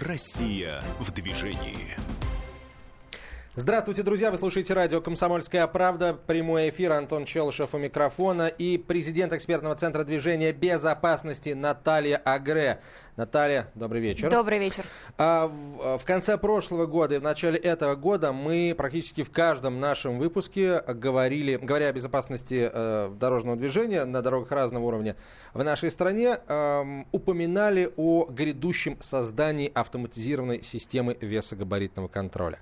Россия в движении. Здравствуйте, друзья! Вы слушаете радио «Комсомольская правда». Прямой эфир. Антон Челышев у микрофона. И президент экспертного центра движения безопасности Наталья Агре. Наталья, добрый вечер. Добрый вечер. А, в, в конце прошлого года и в начале этого года мы практически в каждом нашем выпуске говорили, говоря о безопасности э, дорожного движения на дорогах разного уровня в нашей стране, э, упоминали о грядущем создании автоматизированной системы весогабаритного контроля.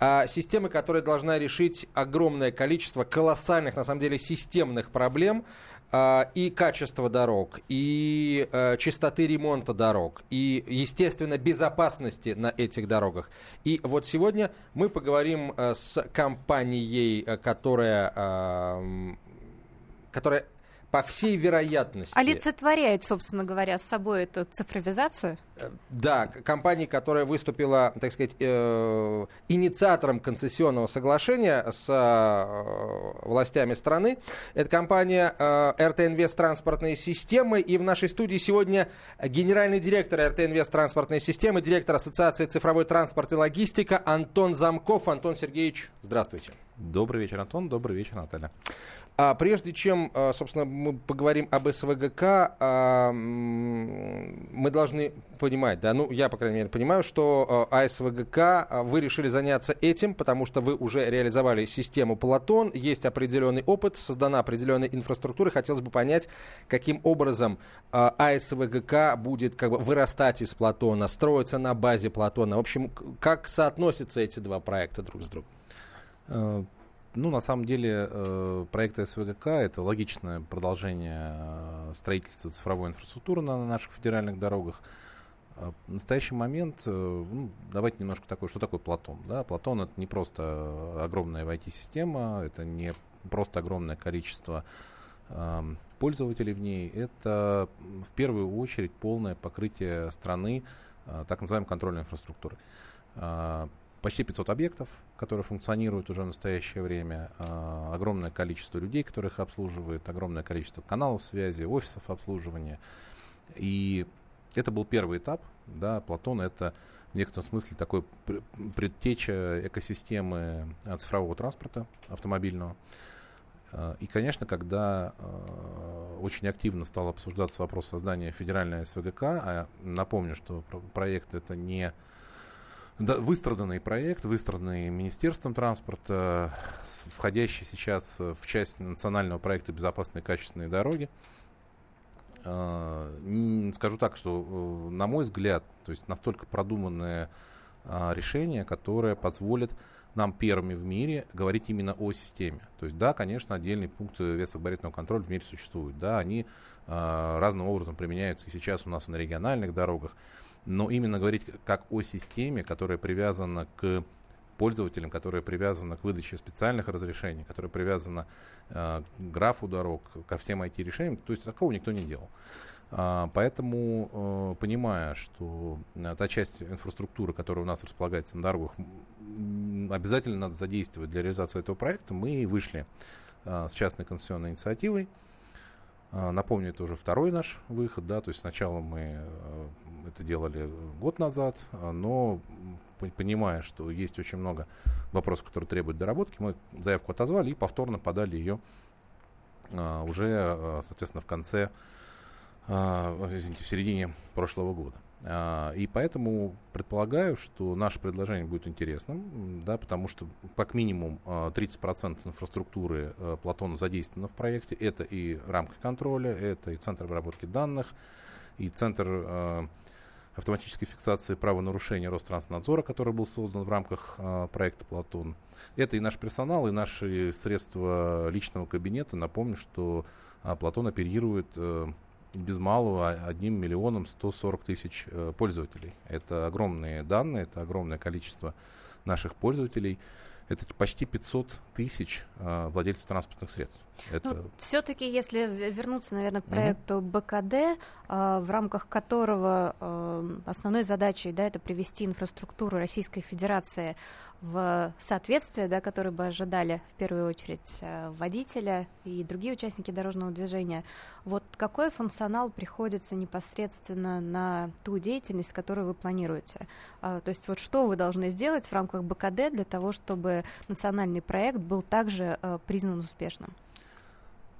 А системы, которая должна решить огромное количество колоссальных, на самом деле, системных проблем, а, и качество дорог, и э, частоты ремонта дорог, и, естественно, безопасности на этих дорогах. И вот сегодня мы поговорим э, с компанией, э, которая, которая по всей вероятности... Олицетворяет, собственно говоря, с собой эту цифровизацию? Э, да, компания, которая выступила, так сказать, э, инициатором концессионного соглашения с э, властями страны, это компания э, РТ Инвест Транспортные системы. И в нашей студии сегодня генеральный директор РТ Инвест Транспортные системы, директор Ассоциации цифровой транспорт и логистика Антон Замков. Антон Сергеевич, здравствуйте. Добрый вечер, Антон. Добрый вечер, Наталья. А прежде чем, а, собственно, мы поговорим об СВГК, а, мы должны понимать, да, ну, я, по крайней мере, понимаю, что АСВГК, вы решили заняться этим, потому что вы уже реализовали систему Платон, есть определенный опыт, создана определенная инфраструктура. Хотелось бы понять, каким образом АСВГК будет как бы вырастать из Платона, строиться на базе Платона. В общем, как соотносятся эти два проекта друг с другом? Э, ну, на самом деле, э, проект СВГК – это логичное продолжение э, строительства цифровой инфраструктуры на наших федеральных дорогах. В настоящий момент, ну, давайте немножко такое, что такое Платон. Да? Платон – это не просто огромная IT-система, это не просто огромное количество пользователей в ней, это в первую очередь полное покрытие страны так называемой контрольной инфраструктурой почти 500 объектов, которые функционируют уже в настоящее время, э, огромное количество людей, которых обслуживает, огромное количество каналов связи, офисов обслуживания. И это был первый этап. Да, Платон это в некотором смысле такой предтеча экосистемы цифрового транспорта автомобильного. А, и, конечно, когда очень активно стал обсуждаться вопрос создания федеральной СВГК, а напомню, что проект это не да, выстраданный проект, выстраданный Министерством транспорта, входящий сейчас в часть национального проекта «Безопасные качественные дороги». А, скажу так, что, э, на мой взгляд, то есть настолько продуманное решение, которое позволит нам первыми в мире говорить именно о системе. То есть, да, конечно, отдельные пункты весогабаритного контроля в мире существуют. Да, они э, разным образом применяются и сейчас у нас и на региональных дорогах но именно говорить как о системе, которая привязана к пользователям, которая привязана к выдаче специальных разрешений, которая привязана э, к графу дорог, ко всем IT-решениям, то есть такого никто не делал. А, поэтому, э, понимая, что э, та часть инфраструктуры, которая у нас располагается на дорогах, обязательно надо задействовать для реализации этого проекта, мы вышли э, с частной концессионной инициативой, напомню, это уже второй наш выход, да, то есть сначала мы это делали год назад, а, но понимая, что есть очень много вопросов, которые требуют доработки, мы заявку отозвали и повторно подали ее а, уже, соответственно, в конце, извините, в середине прошлого года. А, и поэтому предполагаю, что наше предложение будет интересным, да, потому что как минимум 30% а, инфраструктуры а, Платона задействовано в проекте. Это и рамка контроля, это и центр обработки данных, и центр автоматической фиксации правонарушения Ространснадзора, который был создан в рамках проекта «Платон». Это и наш персонал, и наши средства личного кабинета. Напомню, что «Платон» оперирует э, без малого 1 миллионом 140 тысяч э, пользователей. Это огромные данные, это огромное количество наших пользователей. Это почти 500 тысяч э, владельцев транспортных средств. Это... Ну, все-таки, если вернуться, наверное, к проекту угу. БКД, э, в рамках которого э, основной задачей да, это привести инфраструктуру Российской Федерации в соответствие, да, которые бы ожидали в первую очередь э, водителя и другие участники дорожного движения. Вот какой функционал приходится непосредственно на ту деятельность, которую вы планируете? А, то есть вот что вы должны сделать в рамках БКД для того, чтобы национальный проект был также э, признан успешным?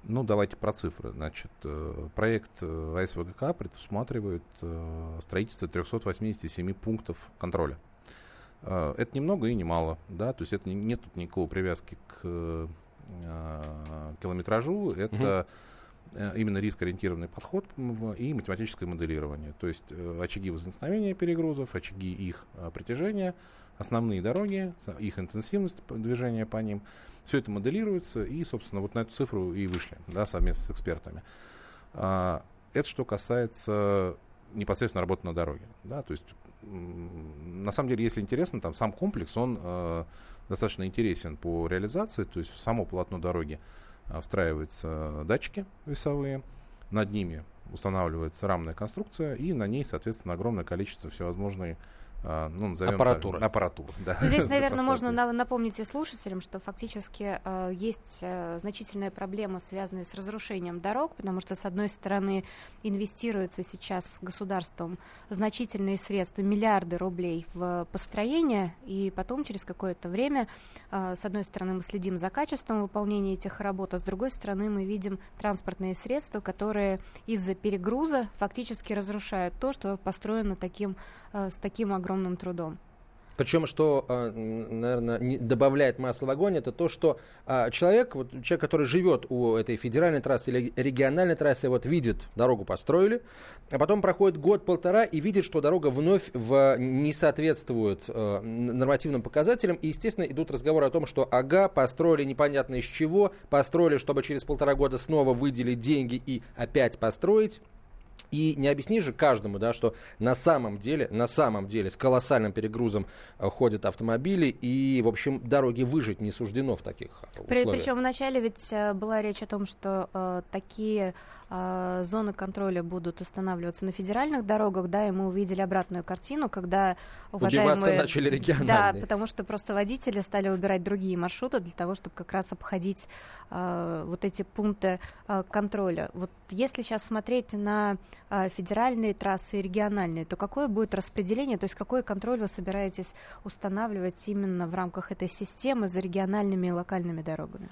Ну, давайте про цифры. Значит, э, проект АСВГК предусматривает строительство 387 пунктов контроля. А, это немного и немало, да, то есть это нет тут никакого привязки к э, километражу, это угу. именно риск-ориентированный подход и математическое моделирование, то есть э, очаги возникновения перегрузов, очаги их притяжения, основные дороги, их интенсивность движения по ним, все это моделируется и, собственно, вот на эту цифру и вышли, да, совместно с экспертами. А, это что касается непосредственно работы на дороге, да, то есть на самом деле, если интересно, там сам комплекс, он э, достаточно интересен по реализации, то есть в само полотно дороги э, встраиваются датчики весовые, над ними устанавливается рамная конструкция, и на ней, соответственно, огромное количество всевозможной ну, назовем аппаратура. Так, аппаратура, да. Ну, здесь, наверное, можно на, напомнить и слушателям, что фактически э, есть э, значительная проблема, связанная с разрушением дорог, потому что, с одной стороны, инвестируется сейчас государством значительные средства, миллиарды рублей в построение, и потом, через какое-то время, э, с одной стороны, мы следим за качеством выполнения этих работ, а с другой стороны, мы видим транспортные средства, которые из-за перегруза фактически разрушают то, что построено таким, э, с таким огромным огромным трудом. Причем, что, а, наверное, добавляет масло в огонь, это то, что а, человек, вот человек, который живет у этой федеральной трассы или региональной трассы, вот видит, дорогу построили, а потом проходит год-полтора и видит, что дорога вновь в, не соответствует э, нормативным показателям. И, естественно, идут разговоры о том, что ага, построили непонятно из чего, построили, чтобы через полтора года снова выделить деньги и опять построить. И не объяснишь же каждому, да, что на самом деле, на самом деле с колоссальным перегрузом э, ходят автомобили, и, в общем, дороги выжить не суждено в таких условиях. Причем вначале ведь э, была речь о том, что э, такие э, зоны контроля будут устанавливаться на федеральных дорогах, да, и мы увидели обратную картину, когда уважаемые... Убиваться начали региональные. Да, потому что просто водители стали выбирать другие маршруты для того, чтобы как раз обходить э, вот эти пункты э, контроля. Вот если сейчас смотреть на э, федеральные трассы и региональные, то какое будет распределение, то есть какой контроль вы собираетесь устанавливать именно в рамках этой системы за региональными и локальными дорогами?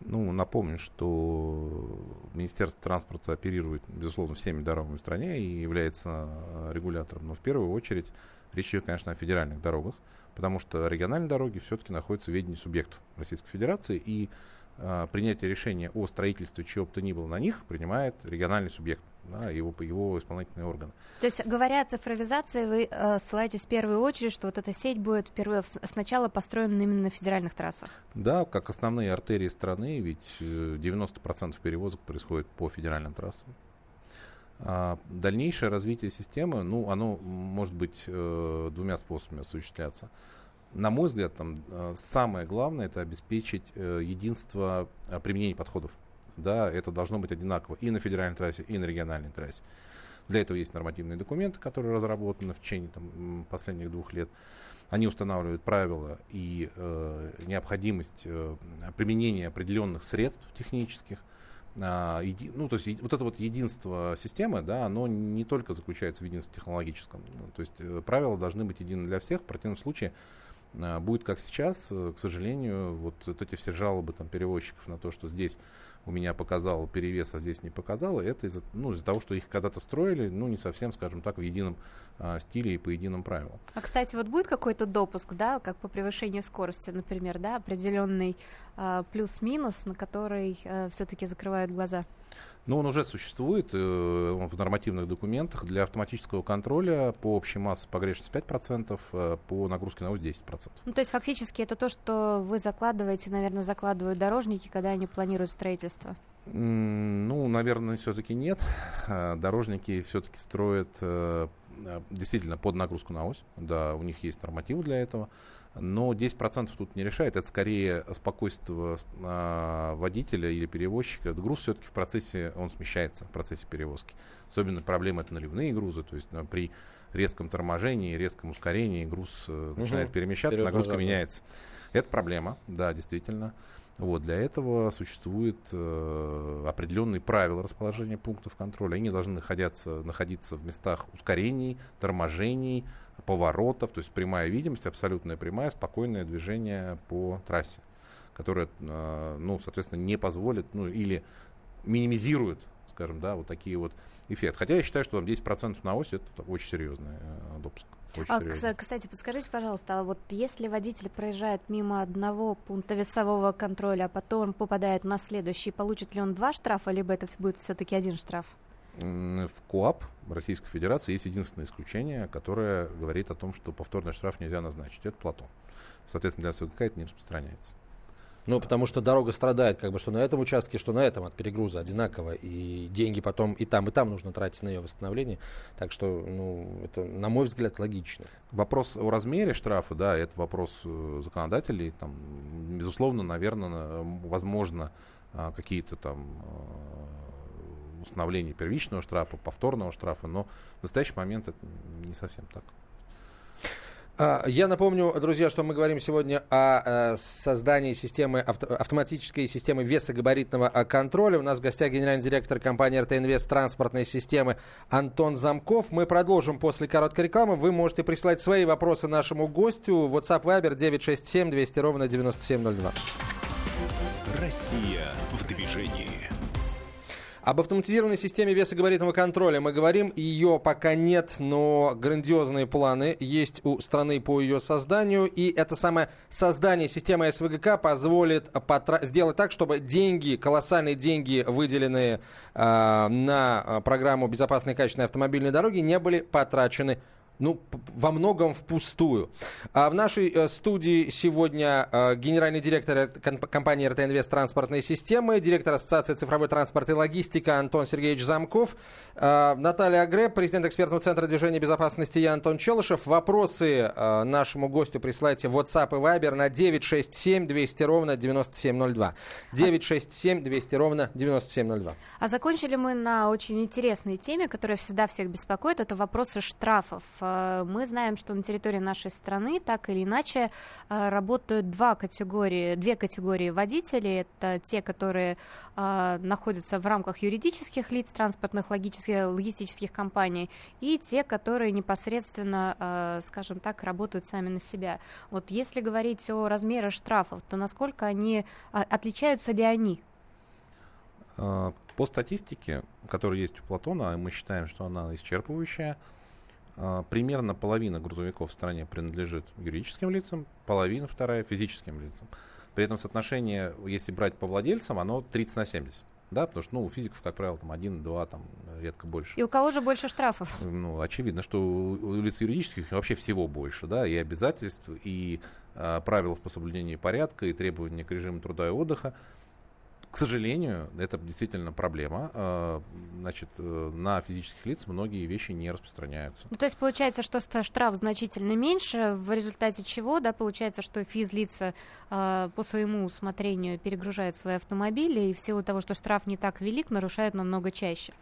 Ну, напомню, что Министерство транспорта оперирует, безусловно, всеми дорогами в стране и является э, регулятором. Но в первую очередь речь идет, конечно, о федеральных дорогах, потому что региональные дороги все-таки находятся в ведении субъектов Российской Федерации, и принятие решения о строительстве чего бы то ни было на них принимает региональный субъект да, его, его исполнительные органы. То есть, говоря о цифровизации, вы э, ссылаетесь в первую очередь, что вот эта сеть будет впервые, сначала построена именно на федеральных трассах? Да, как основные артерии страны, ведь 90% э, перевозок происходит по федеральным трассам. А дальнейшее развитие системы, ну, оно может быть э, двумя способами осуществляться. На мой взгляд, там э, самое главное это обеспечить э, единство э, применения подходов да, это должно быть одинаково и на федеральной трассе, и на региональной трассе. Для этого есть нормативные документы, которые разработаны в течение там, последних двух лет. Они устанавливают правила и э, необходимость э, применения определенных средств технических. А, еди, ну, то есть вот это вот единство системы, да, оно не только заключается в единстве технологическом. Ну, то есть э, правила должны быть едины для всех. В противном случае будет как сейчас, э, к сожалению, вот, вот эти все жалобы там, перевозчиков на то, что здесь у меня показал перевес, а здесь не показал, это из-за ну, из того, что их когда-то строили, ну, не совсем, скажем так, в едином а, стиле и по единым правилам. А, кстати, вот будет какой-то допуск, да, как по превышению скорости, например, да, определенный а, плюс-минус, на который а, все-таки закрывают глаза? Но он уже существует э, в нормативных документах для автоматического контроля по общей массе погрешность 5%, э, по нагрузке на ось 10%. Ну, то есть фактически это то, что вы закладываете, наверное, закладывают дорожники, когда они планируют строительство? Ну, наверное, все-таки нет. Э, дорожники все-таки строят действительно под нагрузку на ось. Да, у них есть нормативы для этого. Но 10% тут не решает. Это скорее спокойствие э, водителя или перевозчика. Груз все-таки в процессе, он смещается в процессе перевозки. Особенно проблема это наливные грузы. То есть при резком торможении, резком ускорении груз э, начинает перемещаться, нагрузка назад, меняется. Это проблема, да, действительно. Вот, для этого существуют э, определенные правила расположения пунктов контроля. Они должны находиться, находиться в местах ускорений, торможений, поворотов, то есть прямая видимость, абсолютная прямая, спокойное движение по трассе, которое, э, ну, соответственно, не позволит, ну, или минимизирует скажем, да, вот такие вот эффекты. Хотя я считаю, что там 10% на ось это очень серьезный э, допуск. Очень а, кстати, подскажите, пожалуйста, а вот если водитель проезжает мимо одного пункта весового контроля, а потом попадает на следующий, получит ли он два штрафа, либо это будет все-таки один штраф? В КОАП Российской Федерации есть единственное исключение, которое говорит о том, что повторный штраф нельзя назначить. Это Платон. Соответственно, для СВК это не распространяется. Ну, потому что дорога страдает, как бы, что на этом участке, что на этом от перегруза одинаково. И деньги потом и там, и там нужно тратить на ее восстановление. Так что, ну, это, на мой взгляд, логично. Вопрос о размере штрафа, да, это вопрос э, законодателей. Там, безусловно, наверное, возможно, а, какие-то там э, установления первичного штрафа, повторного штрафа, но в настоящий момент это не совсем так. А, я напомню, друзья, что мы говорим сегодня о э, создании системы автоматической системы весогабаритного э, контроля. У нас в гостях генеральный директор компании РТ Инвест транспортной системы Антон Замков. Мы продолжим после короткой рекламы. Вы можете присылать свои вопросы нашему гостю. WhatsApp Viber 967 200 ровно 9702. Россия в движении. Об автоматизированной системе весогабаритного контроля мы говорим. Ее пока нет, но грандиозные планы есть у страны по ее созданию. И это самое создание системы СВГК позволит потра- сделать так, чтобы деньги, колоссальные деньги, выделенные э, на программу безопасной и качественной автомобильной дороги, не были потрачены ну, во многом впустую. А в нашей э, студии сегодня э, генеральный директор компании РТ Инвест транспортной системы, директор Ассоциации цифровой транспорт и логистика Антон Сергеевич Замков, э, Наталья Агре, президент экспертного центра движения безопасности я Антон Челышев. Вопросы нашему гостю присылайте в WhatsApp и Viber на 967 200 ровно 9702. 967 200 ровно 9702. А закончили мы на очень интересной теме, которая всегда всех беспокоит. Это вопросы штрафов мы знаем, что на территории нашей страны так или иначе э, работают два категории, две категории водителей. Это те, которые э, находятся в рамках юридических лиц, транспортных, логических, логистических компаний, и те, которые непосредственно, скажем так, работают сами на себя. Вот если говорить о размере штрафов, то насколько они, отличаются ли они? По статистике, которая есть у Платона, мы считаем, что она исчерпывающая, примерно половина грузовиков в стране принадлежит юридическим лицам, половина вторая физическим лицам. При этом соотношение, если брать по владельцам, оно 30 на 70. Да, потому что ну, у физиков, как правило, там один, два, там редко больше. И у кого же больше штрафов? Ну, очевидно, что у лиц юридических вообще всего больше, да, и обязательств, и э, правил по соблюдению порядка, и требования к режиму труда и отдыха. К сожалению, это действительно проблема. А, значит, э, на физических лиц многие вещи не распространяются. Ну, то есть получается, что штраф значительно меньше, в результате чего, да, получается, что физлица э, по своему усмотрению перегружают свои автомобили и в силу того, что штраф не так велик, нарушают намного чаще.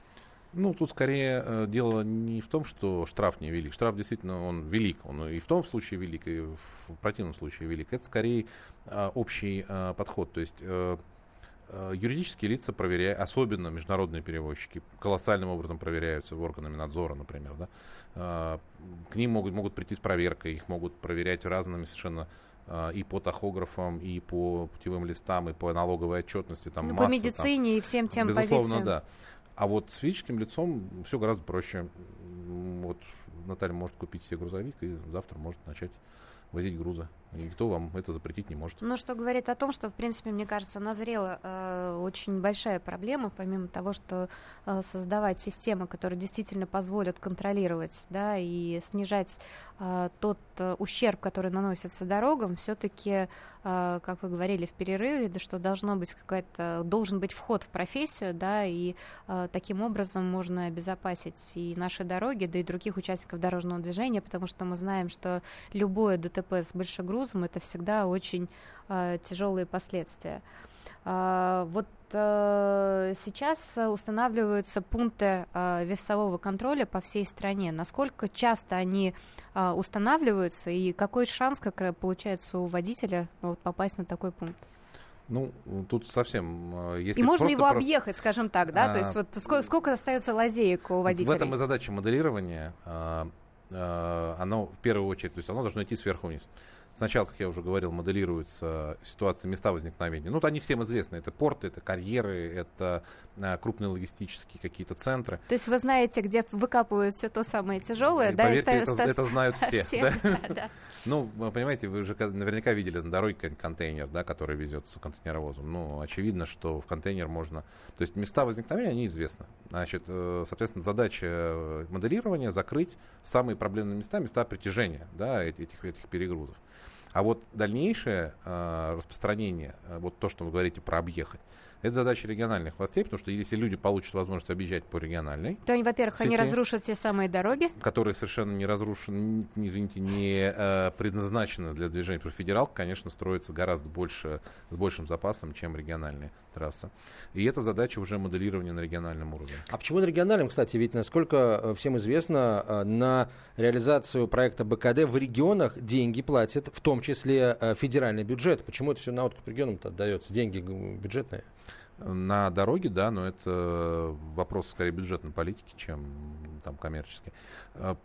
Ну, тут скорее э, дело не в том, что штраф не велик. Штраф действительно он велик. Он и в том случае велик, и в, в противном случае велик. Это скорее э, общий э, подход. То есть э, Э, юридические лица проверяют, особенно международные перевозчики, колоссальным образом проверяются органами надзора, например. Да? Э, к ним могут, могут прийти с проверкой, их могут проверять разными совершенно э, и по тахографам, и по путевым листам, и по налоговой отчетности. Там, ну, масса, по медицине там, и всем тем Безусловно, позициям. да. А вот с физическим лицом все гораздо проще. Вот Наталья может купить себе грузовик и завтра может начать возить грузы. И никто вам это запретить не может. Ну, что говорит о том, что, в принципе, мне кажется, назрела э, очень большая проблема, помимо того, что э, создавать системы, которые действительно позволят контролировать, да, и снижать э, тот э, ущерб, который наносится дорогам, все-таки как вы говорили в перерыве, да, что должно быть какая-то, должен быть вход в профессию, да, и э, таким образом можно обезопасить и наши дороги, да и других участников дорожного движения, потому что мы знаем, что любое ДТП с большегрузом это всегда очень э, тяжелые последствия. А, вот сейчас устанавливаются пункты э, весового контроля по всей стране. Насколько часто они э, устанавливаются и какой шанс, как получается, у водителя вот, попасть на такой пункт? Ну, тут совсем... Если и можно его про... объехать, скажем так, да? А, То есть вот сколько, сколько остается лазеек у водителя? В этом и задача моделирования. А, а, оно в первую очередь, то есть оно должно идти сверху вниз. Сначала, как я уже говорил, моделируются ситуации, места возникновения. Ну, они всем известны. Это порты, это карьеры, это а, крупные логистические какие-то центры. То есть вы знаете, где выкапывают все то самое тяжелое, и, да? Поверьте, и это, это знают все. все да? Да, да. Ну, вы понимаете, вы же наверняка видели на дороге контейнер, да, который везется контейнеровозом. Ну, очевидно, что в контейнер можно... То есть места возникновения, они известны. Значит, э, соответственно, задача э, моделирования закрыть самые проблемные места, места притяжения да, этих, этих перегрузов. А вот дальнейшее э, распространение, э, вот то, что вы говорите про объехать, это задача региональных властей, потому что если люди получат возможность объезжать по региональной... То они, во-первых, сети, они разрушат те самые дороги. Которые совершенно не разрушены, не, извините, не э, предназначены для движения. Потому что федералка, конечно, строится гораздо больше, с большим запасом, чем региональные трассы. И эта задача уже моделирования на региональном уровне. А почему на региональном, кстати? Ведь, насколько э, всем известно, э, на реализацию проекта БКД в регионах деньги платят, в том числе э, федеральный бюджет. Почему это все на откуп регионам-то отдается? Деньги бюджетные? На дороге, да, но это вопрос скорее бюджетной политики, чем там коммерческий. А,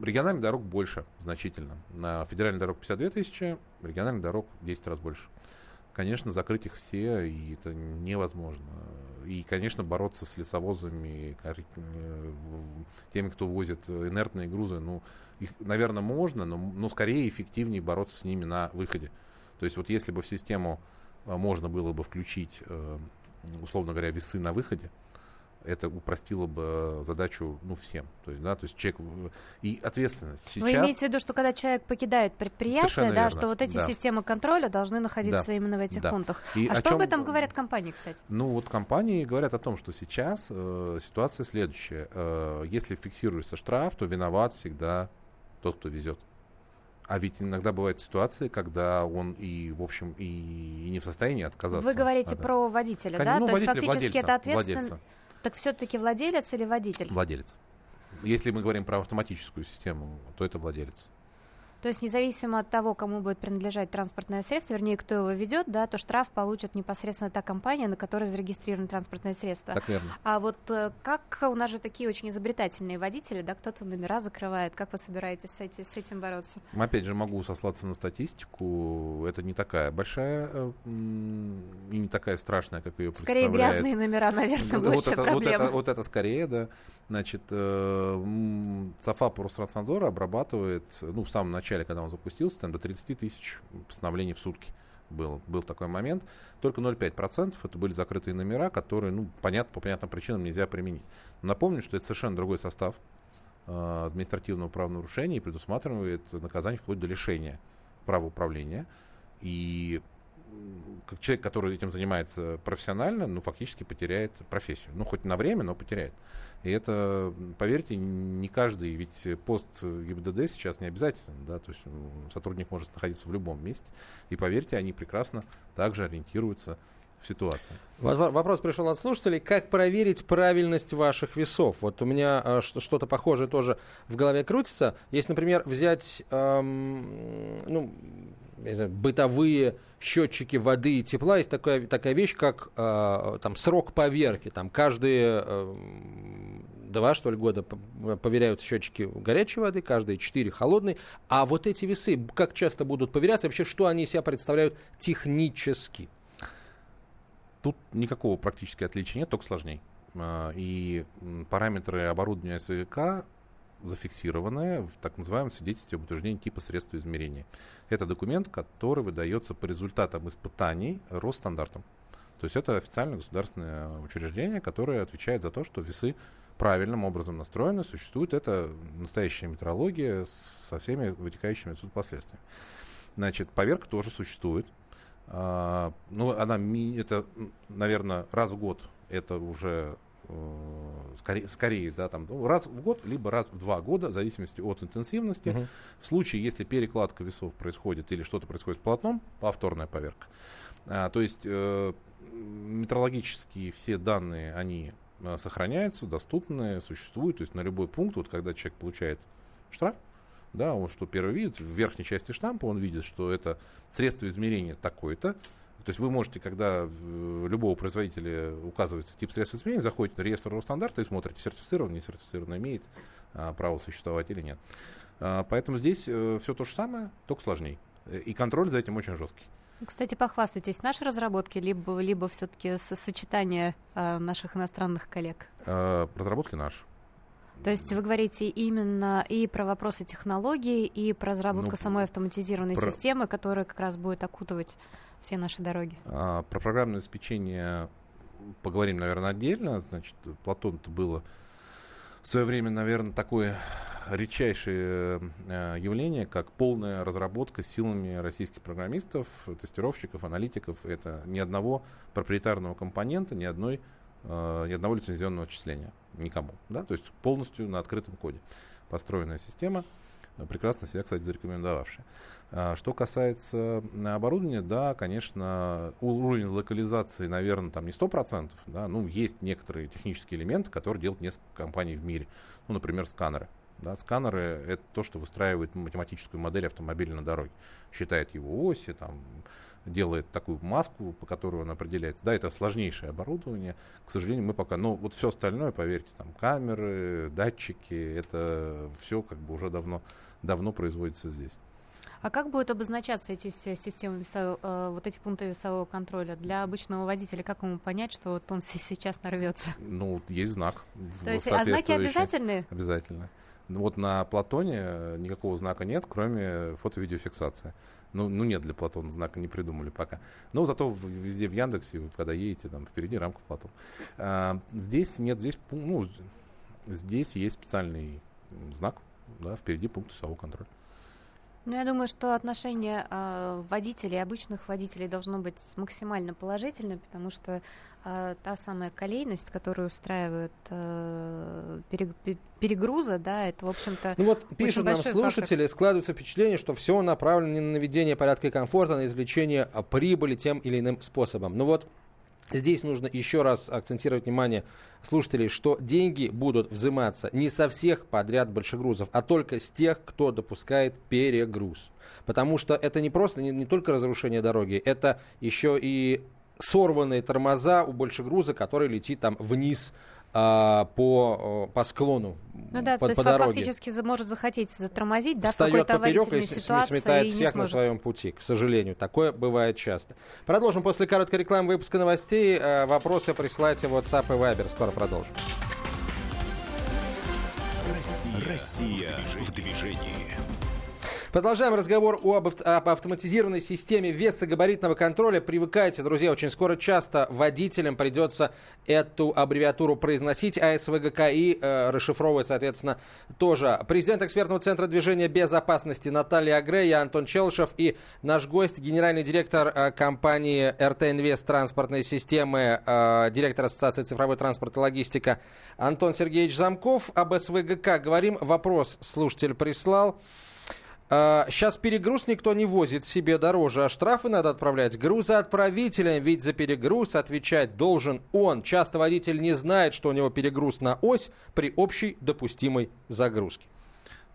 региональных дорог больше значительно. На федеральных дорог 52 тысячи, региональных дорог 10 раз больше. Конечно, закрыть их все, и это невозможно. И, конечно, бороться с лесовозами, э, теми, кто возит инертные грузы, ну, их, наверное, можно, но, но скорее эффективнее бороться с ними на выходе. То есть вот если бы в систему а, можно было бы включить э, условно говоря, весы на выходе, это упростило бы задачу ну, всем. То есть, да, то есть человек... И ответственность. Сейчас... Вы имеете в виду, что когда человек покидает предприятие, да, что вот эти да. системы контроля должны находиться да. именно в этих да. пунктах. И а что чем... об этом говорят компании, кстати? Ну, вот компании говорят о том, что сейчас э, ситуация следующая. Э, если фиксируется штраф, то виноват всегда тот, кто везет. А ведь иногда бывают ситуации, когда он и, в общем, и, не в состоянии отказаться. Вы говорите от... про водителя, Конечно, да? Ну, То водителя, есть фактически владельца, это ответственность. Так все-таки владелец или водитель? Владелец. Если мы говорим про автоматическую систему, то это владелец. То есть независимо от того, кому будет принадлежать транспортное средство, вернее, кто его ведет, да, то штраф получит непосредственно та компания, на которой зарегистрировано транспортное средство. Так верно. А вот э, как у нас же такие очень изобретательные водители, да, кто-то номера закрывает, как вы собираетесь с, эти, с этим бороться? Опять же, могу сослаться на статистику. Это не такая большая э, и не такая страшная, как ее скорее представляет. Скорее грязные номера, наверное, вот большая это, проблема. Вот это, вот это скорее, да. Значит, э, САФА по Ространснадзора обрабатывает, ну, в самом начале начале, когда он запустился, там до 30 тысяч постановлений в сутки был, был такой момент. Только 0,5% это были закрытые номера, которые, ну, понятно, по понятным причинам нельзя применить. Напомню, что это совершенно другой состав э, административного правонарушения и предусматривает наказание вплоть до лишения права управления. И как человек, который этим занимается профессионально, ну, фактически потеряет профессию. Ну, хоть на время, но потеряет. И это, поверьте, не каждый, ведь пост ГИБДД сейчас не обязательно, да, то есть сотрудник может находиться в любом месте. И поверьте, они прекрасно также ориентируются в ситуации. Вопрос пришел от слушателей. Как проверить правильность ваших весов? Вот у меня э, что-то похожее тоже в голове крутится. Если, например, взять эм, ну, знаю, бытовые счетчики воды и тепла, есть такая, такая вещь, как э, там, срок поверки. Там каждые э, два, что ли, года проверяются счетчики горячей воды, каждые четыре холодной. А вот эти весы, как часто будут проверяться, вообще, что они из себя представляют технически? Тут никакого практически отличия нет, только сложнее. А, и параметры оборудования СВК зафиксированное в так называемом свидетельстве об утверждении типа средства измерения. Это документ, который выдается по результатам испытаний Росстандартом. То есть это официальное государственное учреждение, которое отвечает за то, что весы правильным образом настроены, существует. Это настоящая метрология со всеми вытекающими отсюда последствиями. Значит, поверка тоже существует. А, ну, она, это, наверное, раз в год это уже скорее, скорее да, там, ну, раз в год, либо раз в два года, в зависимости от интенсивности. Uh-huh. В случае, если перекладка весов происходит или что-то происходит с полотном, повторная поверка. А, то есть э, метрологические все данные, они э, сохраняются, доступны, существуют. То есть на любой пункт, вот когда человек получает штраф, да, он что первый видит, в верхней части штампа он видит, что это средство измерения такое-то. То есть вы можете, когда любого производителя указывается тип средства измерения, заходите на реестр Росстандарта и смотрите, сертифицирован, не сертифицирован, имеет а, право существовать или нет. А, поэтому здесь а, э, все то же самое, только сложнее. И контроль за этим очень жесткий. Кстати, похвастайтесь, наши разработки, либо, либо все-таки сочетание э, наших иностранных коллег? Э, разработки наши. То есть вы говорите именно и про вопросы технологий, и про разработку ну, самой автоматизированной про... системы, которая как раз будет окутывать все наши дороги. А, про программное обеспечение поговорим, наверное, отдельно. Значит, Платон-то было в свое время, наверное, такое редчайшее э, явление, как полная разработка силами российских программистов, тестировщиков, аналитиков. Это ни одного проприетарного компонента, ни, одной, э, ни одного лицензионного отчисления никому. Да? То есть полностью на открытом коде построенная система, э, прекрасно себя, кстати, зарекомендовавшая. А, что касается оборудования, да, конечно, уровень локализации, наверное, там не 100%, да, ну, есть некоторые технические элементы, которые делают несколько компаний в мире. Ну, например, сканеры. Да, сканеры — это то, что выстраивает математическую модель автомобиля на дороге. Считает его оси, там, делает такую маску, по которой он определяется. Да, это сложнейшее оборудование. К сожалению, мы пока... Но вот все остальное, поверьте, там камеры, датчики, это все как бы уже давно, давно производится здесь. А как будут обозначаться эти системы весового, э, вот эти пункты весового контроля для обычного водителя? Как ему понять, что вот он сейчас нарвется? Ну, есть знак. То есть а знаки обязательные? Обязательно. Вот на Платоне э, никакого знака нет, кроме фото-видеофиксации. Ну, ну, нет для Платона знака, не придумали пока. Но зато везде в Яндексе, вы когда едете, там впереди рамка Платон. А, здесь нет, здесь, ну, здесь есть специальный знак, да, впереди пункт часового контроля. Ну, я думаю, что отношение э, водителей, обычных водителей должно быть максимально положительным, потому что э, та самая колейность, которую устраивают э, перегруза, да, это, в общем-то, Ну вот пишут нам слушатели, фактор. складывается впечатление, что все направлено на наведение порядка и комфорта, на извлечение прибыли тем или иным способом. Ну вот Здесь нужно еще раз акцентировать внимание слушателей, что деньги будут взиматься не со всех подряд большегрузов, а только с тех, кто допускает перегруз. Потому что это не просто, не, не только разрушение дороги, это еще и сорванные тормоза у большегруза, который летит там вниз а, по, по склону, ну да, по, то есть по дороге. фактически может захотеть затормозить, да, Встает в какой-то поперек и сметает и всех на своем пути, к сожалению. Такое бывает часто. Продолжим после короткой рекламы выпуска новостей. Э, вопросы присылайте в WhatsApp и Viber. Скоро продолжим. Россия, Россия в движении. Продолжаем разговор об, об автоматизированной системе веса габаритного контроля. Привыкайте, друзья, очень скоро часто водителям придется эту аббревиатуру произносить, а СВГКИ э, расшифровывать, соответственно, тоже. Президент экспертного центра движения безопасности Наталья Агре, я Антон Челшев и наш гость, генеральный директор э, компании РТ Инвест транспортной системы, э, директор Ассоциации цифровой транспорт и логистика Антон Сергеевич Замков. Об СВГК говорим. Вопрос слушатель прислал. Сейчас а, перегруз никто не возит себе дороже, а штрафы надо отправлять грузоотправителям, ведь за перегруз отвечать должен он. Часто водитель не знает, что у него перегруз на ось при общей допустимой загрузке.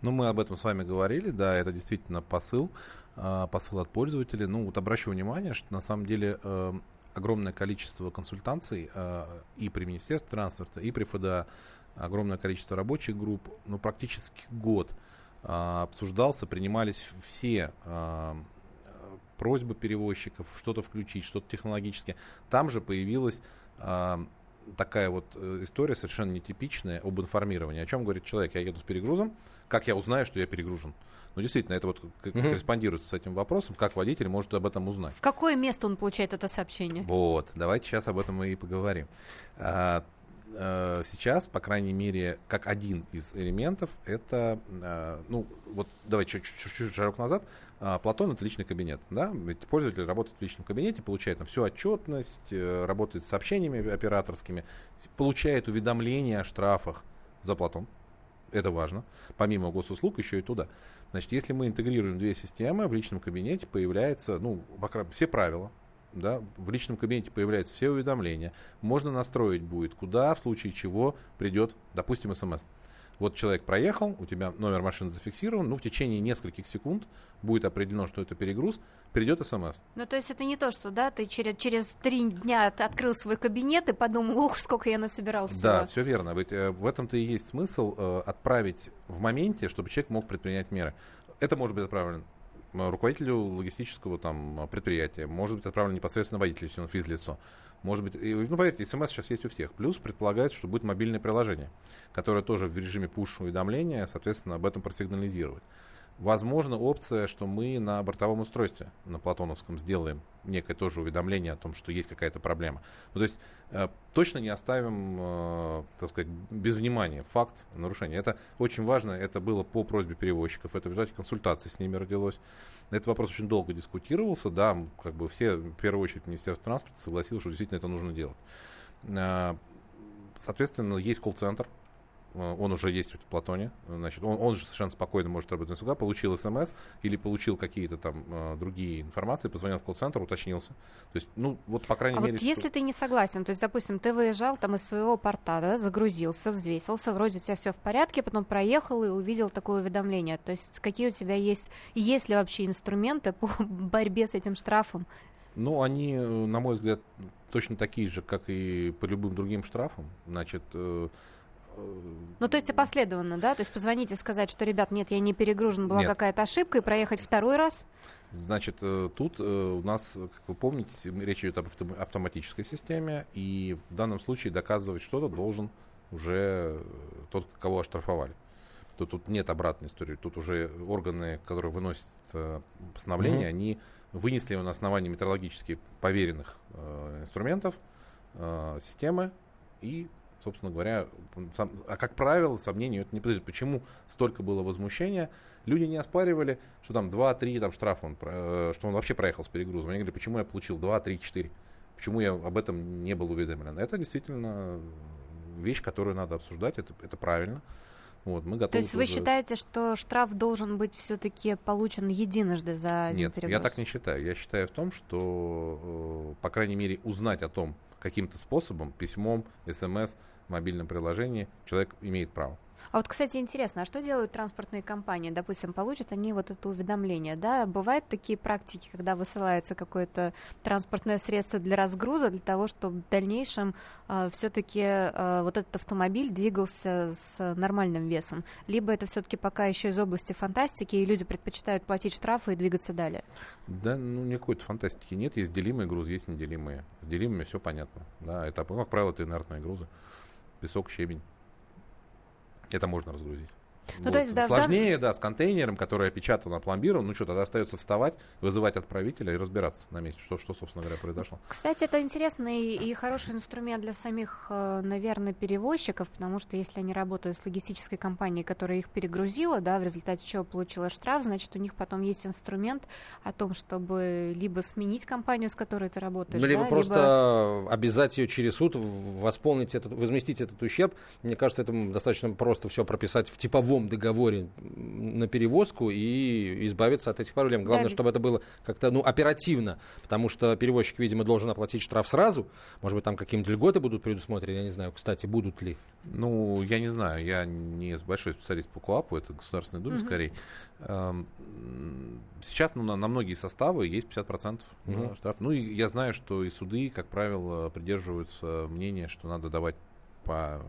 Ну, мы об этом с вами говорили, да, это действительно посыл, а, посыл от пользователей. Ну, вот обращу внимание, что на самом деле э, огромное количество консультаций э, и при Министерстве транспорта, и при ФДА, огромное количество рабочих групп, ну, практически год – а, обсуждался, принимались все а, просьбы перевозчиков что-то включить, что-то технологически. Там же появилась а, такая вот э, история совершенно нетипичная об информировании. О чем говорит человек? Я еду с перегрузом, как я узнаю, что я перегружен? Ну, действительно, это вот uh-huh. корреспондирует с этим вопросом, как водитель может об этом узнать. В какое место он получает это сообщение? Вот, давайте сейчас об этом и поговорим. Э, сейчас, по крайней мере, как один из элементов, это, э, ну, вот давайте чуть-чуть шаг назад, э, Платон это личный кабинет, да, ведь пользователь работает в личном кабинете, получает там всю отчетность, э, работает с сообщениями операторскими, получает уведомления о штрафах за Платон, это важно. Помимо госуслуг, еще и туда. Значит, если мы интегрируем две системы, в личном кабинете появляется, ну, все правила, да, в личном кабинете появляются все уведомления. Можно настроить будет, куда, в случае чего придет, допустим, смс. Вот человек проехал, у тебя номер машины зафиксирован, ну, в течение нескольких секунд будет определено, что это перегруз, придет смс. Ну, то есть это не то, что, да, ты через, через три дня открыл свой кабинет и подумал, ух, сколько я насобирал всего. Да, все верно. Ведь э, в этом-то и есть смысл э, отправить в моменте, чтобы человек мог предпринять меры. Это может быть отправлено руководителю логистического там, предприятия, может быть отправлено непосредственно водителю, если он физлицо. Может быть, и, ну, поверьте, смс сейчас есть у всех. Плюс предполагается, что будет мобильное приложение, которое тоже в режиме push-уведомления, соответственно, об этом просигнализирует. Возможно, опция, что мы на бортовом устройстве, на Платоновском, сделаем некое тоже уведомление о том, что есть какая-то проблема. Ну, то есть э, точно не оставим, э, так сказать, без внимания факт нарушения. Это очень важно, это было по просьбе перевозчиков, это в результате консультации с ними родилось. Этот вопрос очень долго дискутировался, да, как бы все, в первую очередь, Министерство транспорта согласилось, что действительно это нужно делать. Э, соответственно, есть колл-центр, он уже есть в Платоне, значит, он, он же совершенно спокойно может работать на СУГА, получил смс или получил какие-то там э, другие информации, позвонил в колл-центр, уточнился. То есть, ну, вот по крайней а мере... Вот если ты не согласен, то есть, допустим, ты выезжал там из своего порта, да, загрузился, взвесился, вроде у тебя все в порядке, потом проехал и увидел такое уведомление. То есть, какие у тебя есть, есть ли вообще инструменты по борьбе с этим штрафом? Ну, они, э, на мой взгляд, точно такие же, как и по любым другим штрафам. Значит, ну, то есть опоследованно, да? То есть позвонить и сказать, что, ребят, нет, я не перегружен, была какая-то ошибка, и проехать второй раз? Значит, э, тут э, у нас, как вы помните, речь идет об автоматической системе, и в данном случае доказывать что-то должен уже тот, кого оштрафовали. Тут, тут нет обратной истории. Тут уже органы, которые выносят э, постановление, mm-hmm. они вынесли его на основании метрологически поверенных э, инструментов, э, системы и собственно говоря, сам, а как правило, сомнению это не подойдет. Почему столько было возмущения? Люди не оспаривали, что там 2-3 там, штрафа, он, э, что он вообще проехал с перегрузом. Они говорили, почему я получил 2, 3, 4? Почему я об этом не был уведомлен? Это действительно вещь, которую надо обсуждать, это, это правильно. Вот, мы готовы То есть вы считаете, что штраф должен быть все-таки получен единожды за Нет, перегруз? я так не считаю. Я считаю в том, что, э, по крайней мере, узнать о том каким-то способом, письмом, смс, в мобильном приложении, человек имеет право. А вот, кстати, интересно, а что делают транспортные компании? Допустим, получат они вот это уведомление, да? Бывают такие практики, когда высылается какое-то транспортное средство для разгруза, для того, чтобы в дальнейшем э, все-таки э, вот этот автомобиль двигался с нормальным весом? Либо это все-таки пока еще из области фантастики, и люди предпочитают платить штрафы и двигаться далее? Да, ну никакой фантастики нет. Есть делимые грузы, есть неделимые. С делимыми все понятно. Да, это, как правило, это инертные грузы. Песок, щебень. Это можно разгрузить. Ну, вот. то есть, да, Сложнее, да... да, с контейнером, который опечатан, опломбирован. Ну что, тогда остается вставать, вызывать отправителя и разбираться на месте, что, что собственно говоря, произошло. Кстати, это интересный и хороший инструмент для самих, э, наверное, перевозчиков, потому что если они работают с логистической компанией, которая их перегрузила, да, в результате чего получила штраф, значит, у них потом есть инструмент о том, чтобы либо сменить компанию, с которой ты работаешь, ну, либо да, просто либо... обязать ее через суд восполнить этот, возместить этот ущерб. Мне кажется, это достаточно просто все прописать в типовом любом договоре на перевозку и избавиться от этих проблем. Главное, да. чтобы это было как-то ну, оперативно, потому что перевозчик, видимо, должен оплатить штраф сразу. Может быть, там какие-нибудь льготы будут предусмотрены, я не знаю, кстати, будут ли. Ну, я не знаю, я не большой специалист по КОАПу, это Государственная Дума угу. скорее. Эм, сейчас ну, на, на многие составы есть 50% угу. штраф. Ну, и я знаю, что и суды, как правило, придерживаются мнения, что надо давать по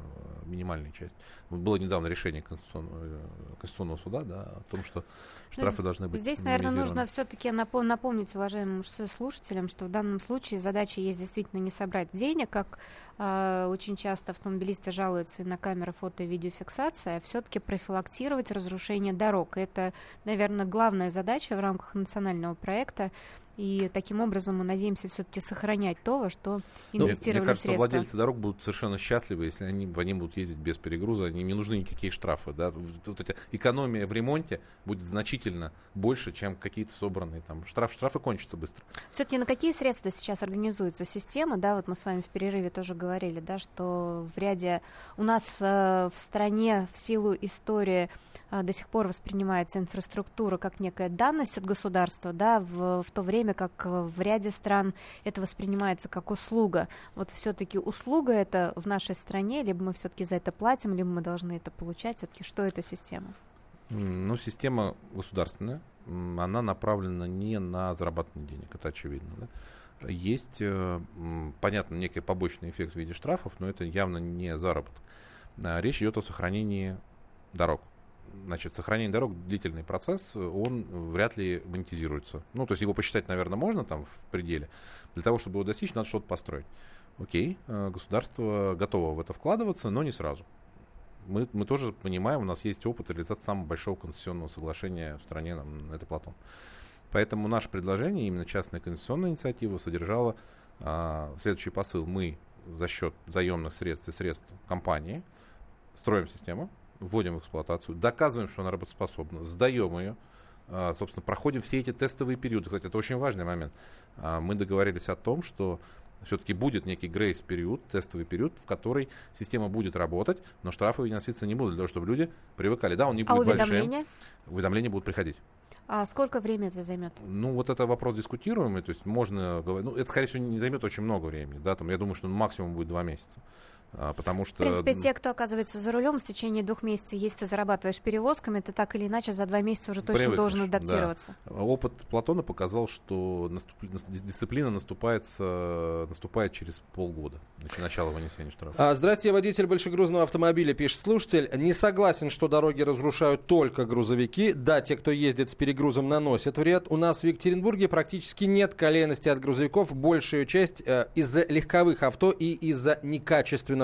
минимальной части. Было недавно решение Конституционного, э, Конституционного суда да, о том, что штрафы должны быть Здесь, наверное, нужно все-таки напомнить уважаемым слушателям, что в данном случае задача есть действительно не собрать денег, как э, очень часто автомобилисты жалуются на камеры фото и видеофиксации, а все-таки профилактировать разрушение дорог. Это, наверное, главная задача в рамках национального проекта И таким образом мы надеемся все-таки сохранять то, во что инвестировали ну, мне кажется, средства. владельцы дорог будут совершенно счастливы, если они, они будут ездить без перегруза, они не нужны никакие штрафы. Да? Вот эта экономия в ремонте будет значительно больше, чем какие-то собранные там штраф, штрафы кончатся быстро. Все-таки на какие средства сейчас организуется система? Да, вот мы с вами в перерыве тоже говорили, да, что в ряде у нас э, в стране в силу истории до сих пор воспринимается инфраструктура как некая данность от государства, да, в, в то время как э, в ряде стран это воспринимается как услуга. Вот все-таки услуга это в нашей стране, либо мы все-таки за это платим, либо мы должны это получать. Все-таки что это система? Ну, система государственная, она направлена не на зарабатывание денег, это очевидно. Да? Есть, э, понятно, некий побочный эффект в виде штрафов, но это явно не заработок. Речь идет о сохранении дорог. Значит, сохранение дорог длительный процесс, он вряд ли монетизируется. Ну, то есть его посчитать, наверное, можно там в пределе. Для того, чтобы его достичь, надо что-то построить. Окей, э, государство готово в это вкладываться, но не сразу. Мы, мы тоже понимаем, у нас есть опыт реализации самого большого конституционного соглашения в стране, это Платон. Поэтому наше предложение, именно частная конституционная инициатива, содержала а, следующий посыл. Мы за счет заемных средств и средств компании строим систему, вводим в эксплуатацию, доказываем, что она работоспособна, сдаем ее, а, собственно, проходим все эти тестовые периоды. Кстати, это очень важный момент. А, мы договорились о том, что все-таки будет некий грейс-период, тестовый период, в который система будет работать, но штрафы выноситься не будут, для того, чтобы люди привыкали. Да, он не а будет уведомления? большим. Уведомления будут приходить. А сколько времени это займет? Ну, вот это вопрос дискутируемый, то есть можно говорить, ну, это, скорее всего, не займет очень много времени, да, там, я думаю, что максимум будет два месяца. А, потому что... В принципе, те, кто оказывается за рулем, в течение двух месяцев, если ты зарабатываешь перевозками, ты так или иначе за два месяца уже точно Привыкнешь, должен адаптироваться. Да. Опыт Платона показал, что наступ... дисциплина наступается, наступает через полгода, значит, начало вынесения штрафа. А, здравствуйте, водитель большегрузного автомобиля, пишет слушатель. Не согласен, что дороги разрушают только грузовики. Да, те, кто ездит с перегрузом, наносят вред. У нас в Екатеринбурге практически нет колейности от грузовиков. Большую часть э, из-за легковых авто и из-за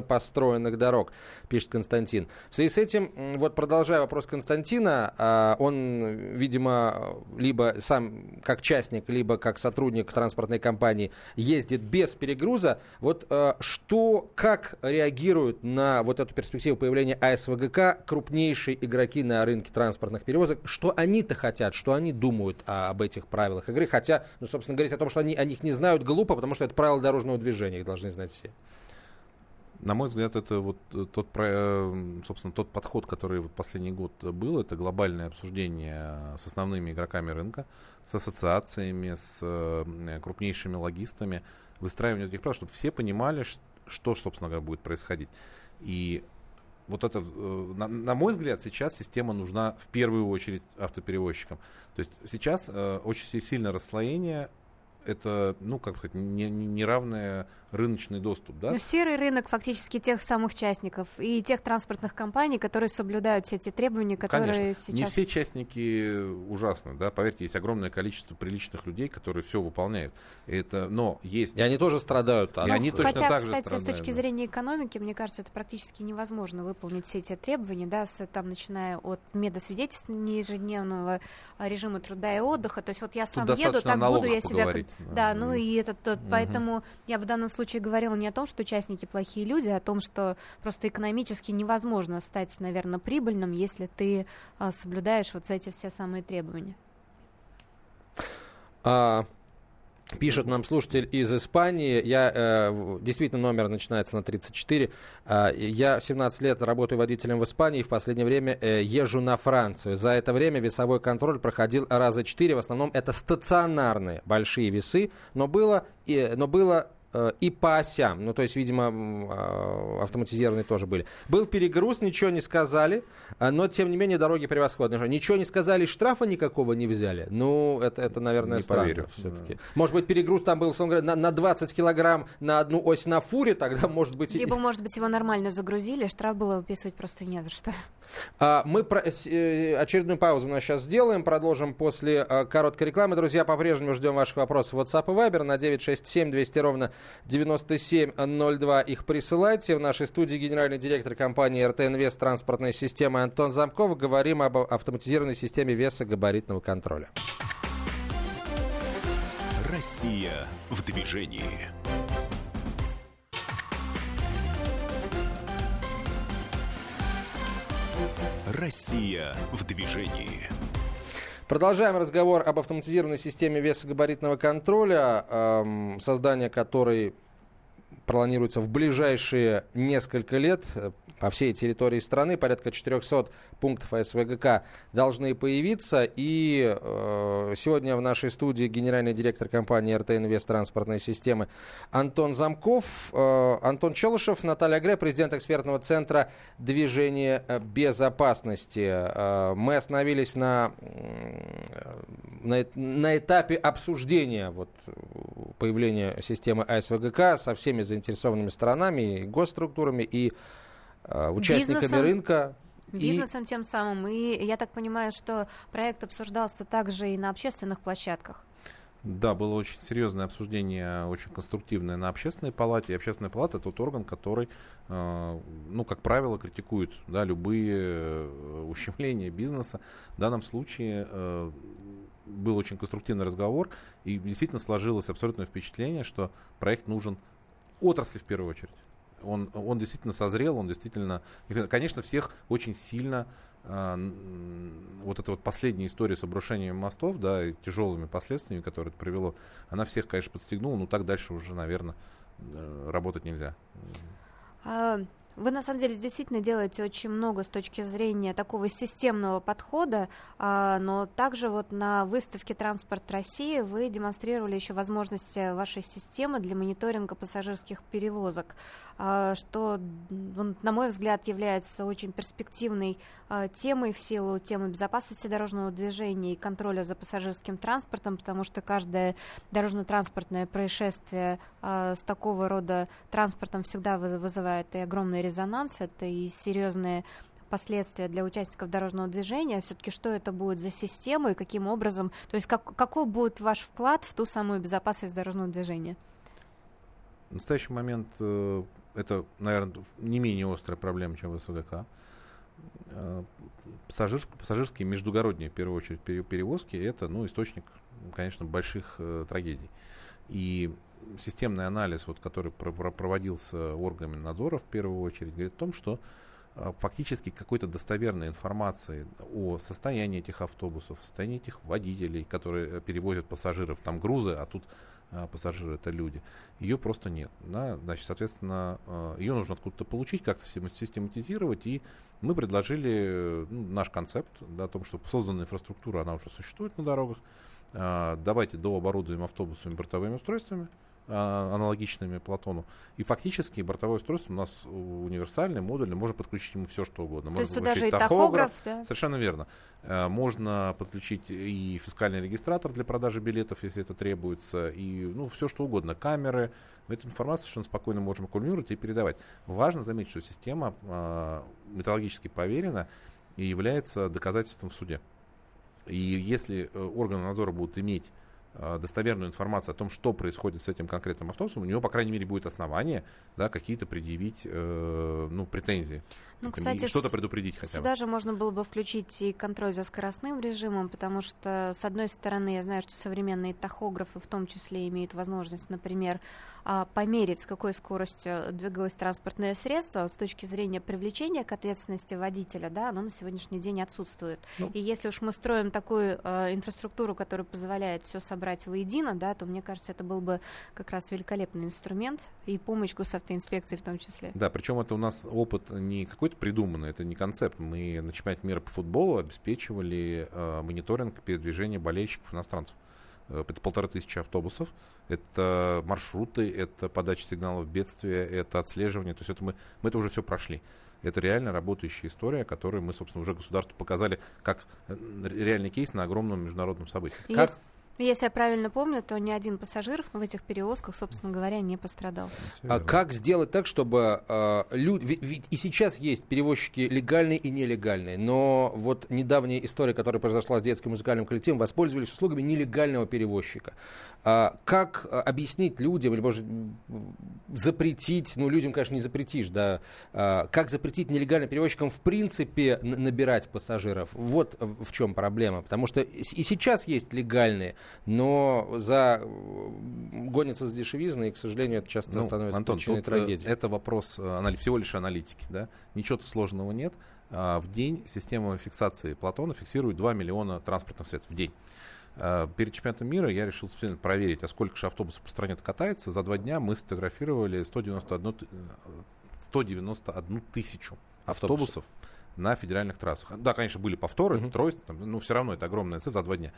некачественного построенных дорог, пишет Константин. В связи с этим, вот продолжая вопрос Константина, а, он, видимо, либо сам как частник, либо как сотрудник транспортной компании ездит без перегруза. Вот а, что, как реагируют на вот эту перспективу появления АСВГК крупнейшие игроки на рынке транспортных перевозок? Что они-то хотят, что они думают об этих правилах игры? Хотя, ну, собственно, говорить о том, что они о них не знают, глупо, потому что это правила дорожного движения, их должны знать все. На мой взгляд, это вот э, тот, э, собственно, тот подход, который вот последний год был, это глобальное обсуждение с основными игроками рынка, с ассоциациями, с э, крупнейшими логистами, выстраивание этих правил, чтобы все понимали, что, собственно говоря, будет происходить. И вот это, на, на мой взгляд, сейчас система нужна в первую очередь автоперевозчикам. То есть сейчас э, очень сильное расслоение это, ну, как сказать, неравный рыночный доступ, да? Но серый рынок фактически тех самых частников и тех транспортных компаний, которые соблюдают все эти требования, которые Конечно. сейчас... Не все частники ужасны, да, поверьте, есть огромное количество приличных людей, которые все выполняют. Это, но есть... И они тоже страдают. И ну, они хотя, точно так же кстати, страдают. с точки зрения экономики, мне кажется, это практически невозможно выполнить все эти требования, да, с, там, начиная от медосвидетельствования ежедневного режима труда и отдыха. То есть вот я сам Тут еду, так буду я себя да, ну и это тот, угу. поэтому я в данном случае говорила не о том, что участники плохие люди, а о том, что просто экономически невозможно стать, наверное, прибыльным, если ты а, соблюдаешь вот эти все самые требования. А, Пишет нам слушатель из Испании. Я э, действительно номер начинается на 34. Э, я 17 лет работаю водителем в Испании и в последнее время э, езжу на Францию. За это время весовой контроль проходил раза 4. В основном это стационарные большие весы, но было, э, но было и по осям. Ну, то есть, видимо, а, автоматизированные тоже были. Был перегруз, ничего не сказали, а, но, тем не менее, дороги превосходные. Ничего не сказали, штрафа никакого не взяли. Ну, это, это наверное, не странно поверю. все-таки. Да. Может быть, перегруз там был, условно говоря, на, на 20 килограмм на одну ось на фуре, тогда, может быть... Либо, может быть, его нормально загрузили, штраф было выписывать просто не за что. А, мы про... Э, очередную паузу у нас сейчас сделаем, продолжим после короткой рекламы. Друзья, по-прежнему ждем ваших вопросов в WhatsApp и Viber на 967 200 ровно 9702 их присылайте. В нашей студии генеральный директор компании РТ Инвест транспортной системы Антон Замков. Говорим об автоматизированной системе веса габаритного контроля. Россия в движении. Россия в движении. Продолжаем разговор об автоматизированной системе весогабаритного контроля, эм, создание которой планируется в ближайшие несколько лет по всей территории страны. Порядка 400 пунктов СВГК должны появиться. И э, сегодня в нашей студии генеральный директор компании РТ Инвест транспортной системы Антон Замков, э, Антон Челышев, Наталья Гре, президент экспертного центра движения безопасности. Э, мы остановились на, на, на этапе обсуждения вот, появления системы АСВГК со всеми заинтересованными сторонами, и госструктурами, и Э, участниками бизнесом, рынка. Бизнесом и... тем самым. И я так понимаю, что проект обсуждался также и на общественных площадках. Да, было очень серьезное обсуждение, очень конструктивное на общественной палате. И общественная палата тот орган, который, э, ну, как правило, критикует да, любые э, ущемления бизнеса. В данном случае э, был очень конструктивный разговор, и действительно сложилось абсолютное впечатление, что проект нужен отрасли в первую очередь он, он действительно созрел, он действительно, конечно, всех очень сильно э, вот эта вот последняя история с обрушением мостов, да, и тяжелыми последствиями, которые это привело, она всех, конечно, подстегнула, но так дальше уже, наверное, э, работать нельзя. Вы на самом деле действительно делаете очень много с точки зрения такого системного подхода, а, но также вот на выставке «Транспорт России» вы демонстрировали еще возможности вашей системы для мониторинга пассажирских перевозок. А, что, на мой взгляд, является очень перспективной а, темой в силу темы безопасности дорожного движения и контроля за пассажирским транспортом, потому что каждое дорожно-транспортное происшествие с такого рода транспортом всегда вызывает и резонанс, это и серьезные последствия для участников дорожного движения, все-таки что это будет за система и каким образом, то есть как, какой будет ваш вклад в ту самую безопасность дорожного движения? В настоящий момент э, это, наверное, не менее острая проблема, чем в СВГК. Э, пассажир, пассажирские междугородние, в первую очередь, перевозки – это ну, источник, конечно, больших э, трагедий. И системный анализ, вот, который проводился органами надзора, в первую очередь, говорит о том, что э, фактически какой-то достоверной информации о состоянии этих автобусов, состоянии этих водителей, которые перевозят пассажиров, там грузы, а тут а, пассажиры это люди, ее просто нет. Да? Значит, соответственно, а, ее нужно откуда-то получить, как-то систематизировать, и мы предложили ну, наш концепт да, о том, что созданная инфраструктура, она уже существует на дорогах, а, давайте дооборудуем автобусами бортовыми устройствами, а, аналогичными Платону. И фактически бортовое устройство у нас универсальное, модульное, можно подключить ему все, что угодно. То можно есть туда же и тахограф, да? Совершенно верно. Э, можно подключить и фискальный регистратор для продажи билетов, если это требуется, и ну, все, что угодно. Камеры. Эту информацию совершенно спокойно можем аккумулировать и передавать. Важно заметить, что система э, методологически проверена и является доказательством в суде. И если э, органы надзора будут иметь достоверную информацию о том, что происходит с этим конкретным автобусом, у него, по крайней мере, будет основание да, какие-то предъявить э, ну, претензии. Ну, кстати, что-то предупредить хотя бы. Сюда же можно было бы включить и контроль за скоростным режимом, потому что, с одной стороны, я знаю, что современные тахографы в том числе имеют возможность, например, а, померить, с какой скоростью двигалось транспортное средство, с точки зрения привлечения к ответственности водителя, да, оно на сегодняшний день отсутствует. Ну. И если уж мы строим такую э, инфраструктуру, которая позволяет все собрать воедино, да, то мне кажется, это был бы как раз великолепный инструмент и помощь госавтоинспекции в том числе. Да, причем это у нас опыт не какой какой-то придумано, это не концепт. Мы на чемпионате мира по футболу обеспечивали э, мониторинг передвижения болельщиков иностранцев. Э, это полторы тысячи автобусов, это маршруты, это подача сигналов бедствия, это отслеживание. То есть это мы, мы это уже все прошли. Это реально работающая история, которую мы, собственно, уже государству показали как э, реальный кейс на огромном международном событии. Есть, как, если я правильно помню, то ни один пассажир в этих перевозках, собственно говоря, не пострадал. А как сделать так, чтобы э, люди... Ведь, ведь и сейчас есть перевозчики легальные и нелегальные, но вот недавняя история, которая произошла с детским музыкальным коллективом, воспользовались услугами нелегального перевозчика. А, как объяснить людям, или, может, запретить, ну, людям, конечно, не запретишь, да, а, как запретить нелегальным перевозчикам в принципе набирать пассажиров? Вот в чем проблема, потому что и сейчас есть легальные, Но за гонится с дешевизной, и, к сожалению, это часто ну, становится Антон, причиной тут трагедии. Это вопрос всего лишь аналитики. Да? Ничего сложного нет. А, в день система фиксации Платона фиксирует 2 миллиона транспортных средств в день. А, перед чемпионатом мира я решил специально проверить, а сколько же автобусов по стране катается. За два дня мы сфотографировали 191, 191 тысячу автобусов, автобусов на федеральных трассах. Да, конечно, были повторы, угу. тройство, но все равно это огромная цифра за два дня.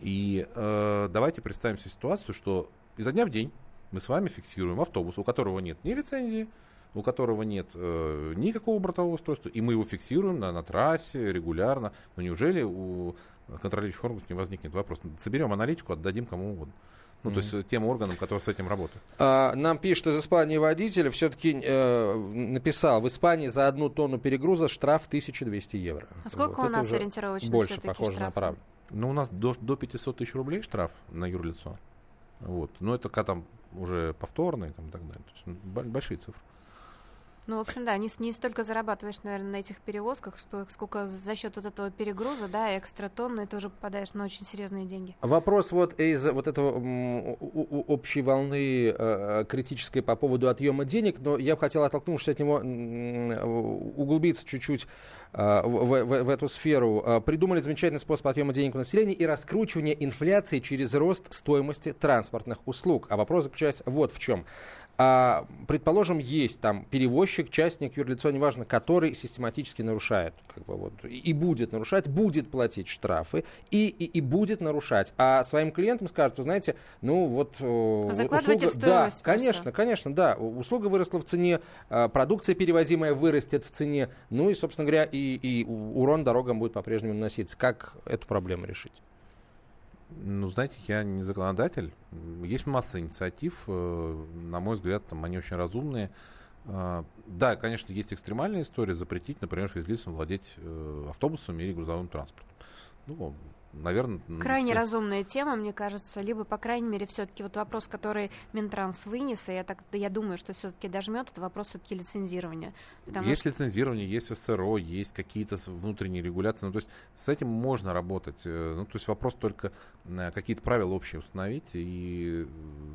И э, давайте представим себе ситуацию, что изо дня в день мы с вами фиксируем автобус, у которого нет ни лицензии, у которого нет э, никакого бортового устройства, и мы его фиксируем на, на трассе регулярно. Но неужели у контролирующих органов не возникнет вопрос? Соберем аналитику, отдадим кому угодно. Ну, mm-hmm. то есть тем органам, которые с этим работают. А, нам пишет из Испании водитель, все-таки э, написал, в Испании за одну тонну перегруза штраф 1200 евро. А сколько вот. у нас ориентировочно Больше похоже штраф? на правду. Ну, у нас до, до 500 тысяч рублей штраф на юрлицо. Вот. Но это когда там уже повторные там, и так далее. То есть, ну, большие цифры. Ну, в общем, да, не, не столько зарабатываешь, наверное, на этих перевозках, сколько за счет вот этого перегруза, да, экстра тонн, но и тоже попадаешь на очень серьезные деньги. Вопрос вот из вот этого общей волны э, критической по поводу отъема денег, но я бы хотел, оттолкнувшись от него, углубиться чуть-чуть э, в, в, в эту сферу. Э, придумали замечательный способ отъема денег у населения и раскручивания инфляции через рост стоимости транспортных услуг. А вопрос заключается вот в чем. А, предположим, есть там перевозчик, частник, юрлицо, неважно, который систематически нарушает, как бы вот, и будет нарушать, будет платить штрафы, и, и, и будет нарушать. А своим клиентам скажут, вы знаете, ну вот... Э, Закладывайте услуга, в Да, конечно, конечно, да. Услуга выросла в цене, продукция перевозимая вырастет в цене, ну и, собственно говоря, и, и урон дорогам будет по-прежнему наноситься. Как эту проблему решить? Ну, знаете, я не законодатель. Есть масса инициатив. Э, на мой взгляд, там они очень разумные. Э, да, конечно, есть экстремальная история запретить, например, физлицам владеть э, автобусами или грузовым транспортом. Ну, наверное... Крайне стиль... разумная тема, мне кажется, либо, по крайней мере, все-таки вот вопрос, который Минтранс вынес, и я, так, я думаю, что все-таки дожмет, это вопрос все-таки лицензирования. Есть что... лицензирование, есть СРО, есть какие-то внутренние регуляции, ну, то есть с этим можно работать, э, ну, то есть вопрос только э, какие-то правила общие установить, и,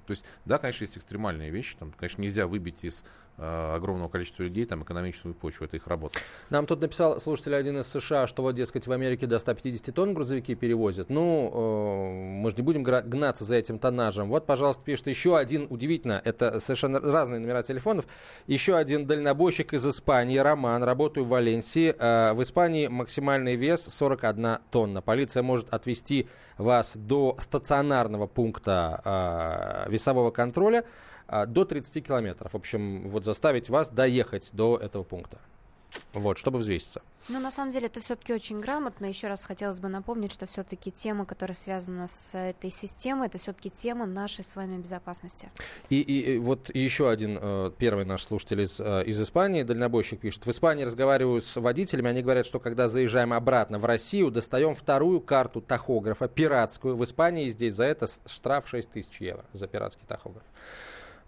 то есть, да, конечно, есть экстремальные вещи, там, конечно, нельзя выбить из Э, огромного количества людей там экономическую почву, это их работа. Нам тут написал слушатель один из США, что вот, дескать, в Америке до 150 тонн грузовики перевозят. Ну, э, мы же не будем гнаться за этим тоннажем. Вот, пожалуйста, пишет еще один, удивительно, это совершенно разные номера телефонов, еще один дальнобойщик из Испании, Роман, работаю в Валенсии. Э, в Испании максимальный вес 41 тонна. Полиция может отвезти вас до стационарного пункта э, весового контроля. А, до 30 километров. В общем, вот заставить вас доехать до этого пункта. Вот, чтобы взвеситься. Ну, на самом деле, это все-таки очень грамотно. Еще раз хотелось бы напомнить, что все-таки тема, которая связана с этой системой, это все-таки тема нашей с вами безопасности. И, и, и вот еще один, э, первый наш слушатель из, э, из Испании, дальнобойщик пишет. В Испании разговариваю с водителями, они говорят, что когда заезжаем обратно в Россию, достаем вторую карту тахографа, пиратскую. В Испании здесь за это штраф 6 тысяч евро за пиратский тахограф.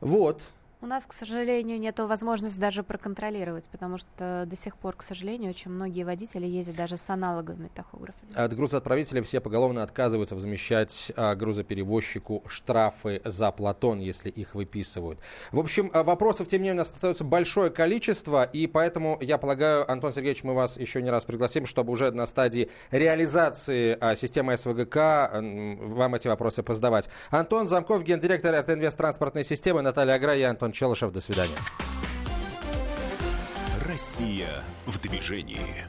Вот. У нас, к сожалению, нет возможности даже проконтролировать, потому что до сих пор, к сожалению, очень многие водители ездят даже с аналоговыми тахографами. От грузоотправителей все поголовно отказываются возмещать а, грузоперевозчику штрафы за Платон, если их выписывают. В общем, а, вопросов, тем не менее, у нас остается большое количество, и поэтому, я полагаю, Антон Сергеевич, мы вас еще не раз пригласим, чтобы уже на стадии реализации а, системы СВГК вам эти вопросы позадавать. Антон Замков, гендиректор РТНВС транспортной системы, Наталья Агра и Антон Челышев. До свидания. Россия в движении.